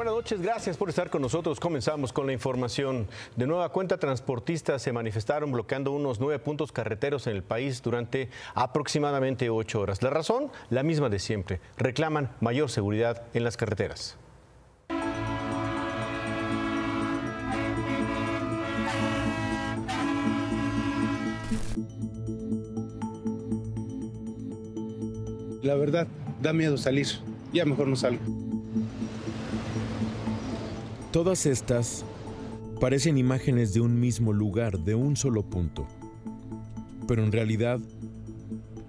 Buenas noches, gracias por estar con nosotros. Comenzamos con la información. De nueva cuenta, transportistas se manifestaron bloqueando unos nueve puntos carreteros en el país durante aproximadamente ocho horas. La razón, la misma de siempre. Reclaman mayor seguridad en las carreteras. La verdad, da miedo salir. Ya mejor no salgo. Todas estas parecen imágenes de un mismo lugar, de un solo punto. Pero en realidad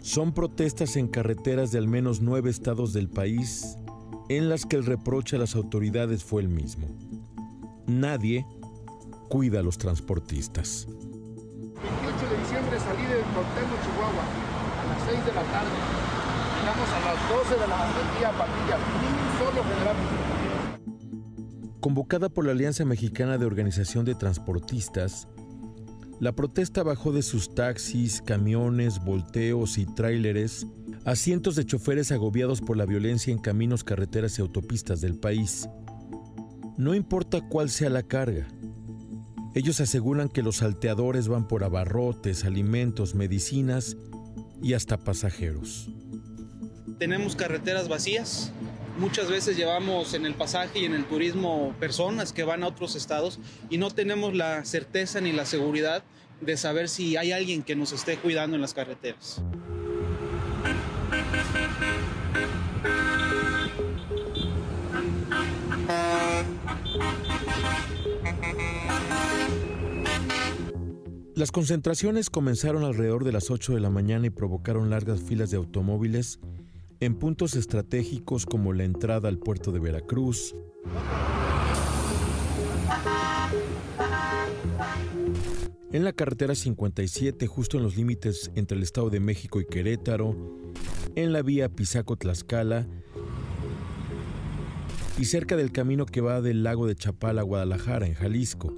son protestas en carreteras de al menos nueve estados del país en las que el reproche a las autoridades fue el mismo. Nadie cuida a los transportistas. 28 de diciembre salí de Cortemo, Chihuahua, a las 6 de la tarde. Llegamos a las 12 de la día a Patilla, ni solo general Convocada por la Alianza Mexicana de Organización de Transportistas, la protesta bajó de sus taxis, camiones, volteos y tráileres a cientos de choferes agobiados por la violencia en caminos, carreteras y autopistas del país. No importa cuál sea la carga. Ellos aseguran que los salteadores van por abarrotes, alimentos, medicinas y hasta pasajeros. Tenemos carreteras vacías, Muchas veces llevamos en el pasaje y en el turismo personas que van a otros estados y no tenemos la certeza ni la seguridad de saber si hay alguien que nos esté cuidando en las carreteras. Las concentraciones comenzaron alrededor de las 8 de la mañana y provocaron largas filas de automóviles en puntos estratégicos como la entrada al puerto de Veracruz, en la carretera 57 justo en los límites entre el Estado de México y Querétaro, en la vía Pisaco-Tlaxcala y cerca del camino que va del lago de Chapala a Guadalajara, en Jalisco.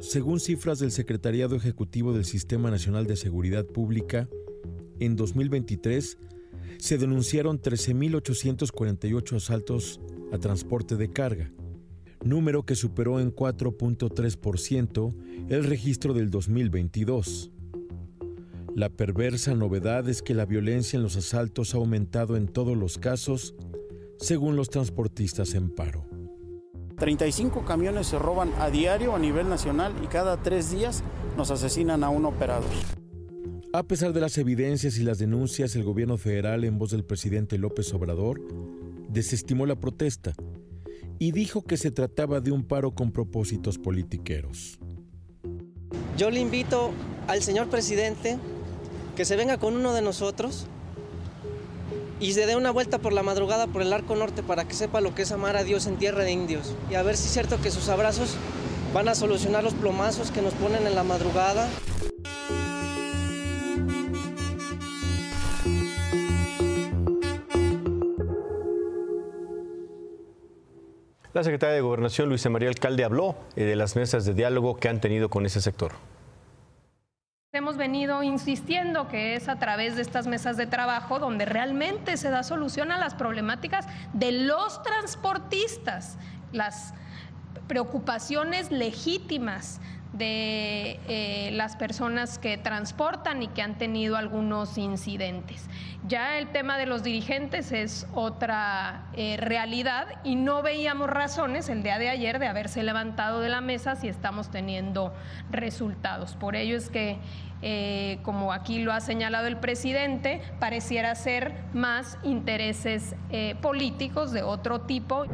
Según cifras del Secretariado Ejecutivo del Sistema Nacional de Seguridad Pública, en 2023 se denunciaron 13.848 asaltos a transporte de carga, número que superó en 4.3% el registro del 2022. La perversa novedad es que la violencia en los asaltos ha aumentado en todos los casos, según los transportistas en paro. 35 camiones se roban a diario a nivel nacional y cada tres días nos asesinan a un operador. A pesar de las evidencias y las denuncias, el gobierno federal, en voz del presidente López Obrador, desestimó la protesta y dijo que se trataba de un paro con propósitos politiqueros. Yo le invito al señor presidente que se venga con uno de nosotros y se dé una vuelta por la madrugada por el arco norte para que sepa lo que es amar a Dios en tierra de indios y a ver si es cierto que sus abrazos van a solucionar los plomazos que nos ponen en la madrugada. La secretaria de Gobernación, Luisa María Alcalde, habló eh, de las mesas de diálogo que han tenido con ese sector. Hemos venido insistiendo que es a través de estas mesas de trabajo donde realmente se da solución a las problemáticas de los transportistas, las preocupaciones legítimas de eh, las personas que transportan y que han tenido algunos incidentes. Ya el tema de los dirigentes es otra eh, realidad y no veíamos razones el día de ayer de haberse levantado de la mesa si estamos teniendo resultados. Por ello es que, eh, como aquí lo ha señalado el presidente, pareciera ser más intereses políticos de otro tipo.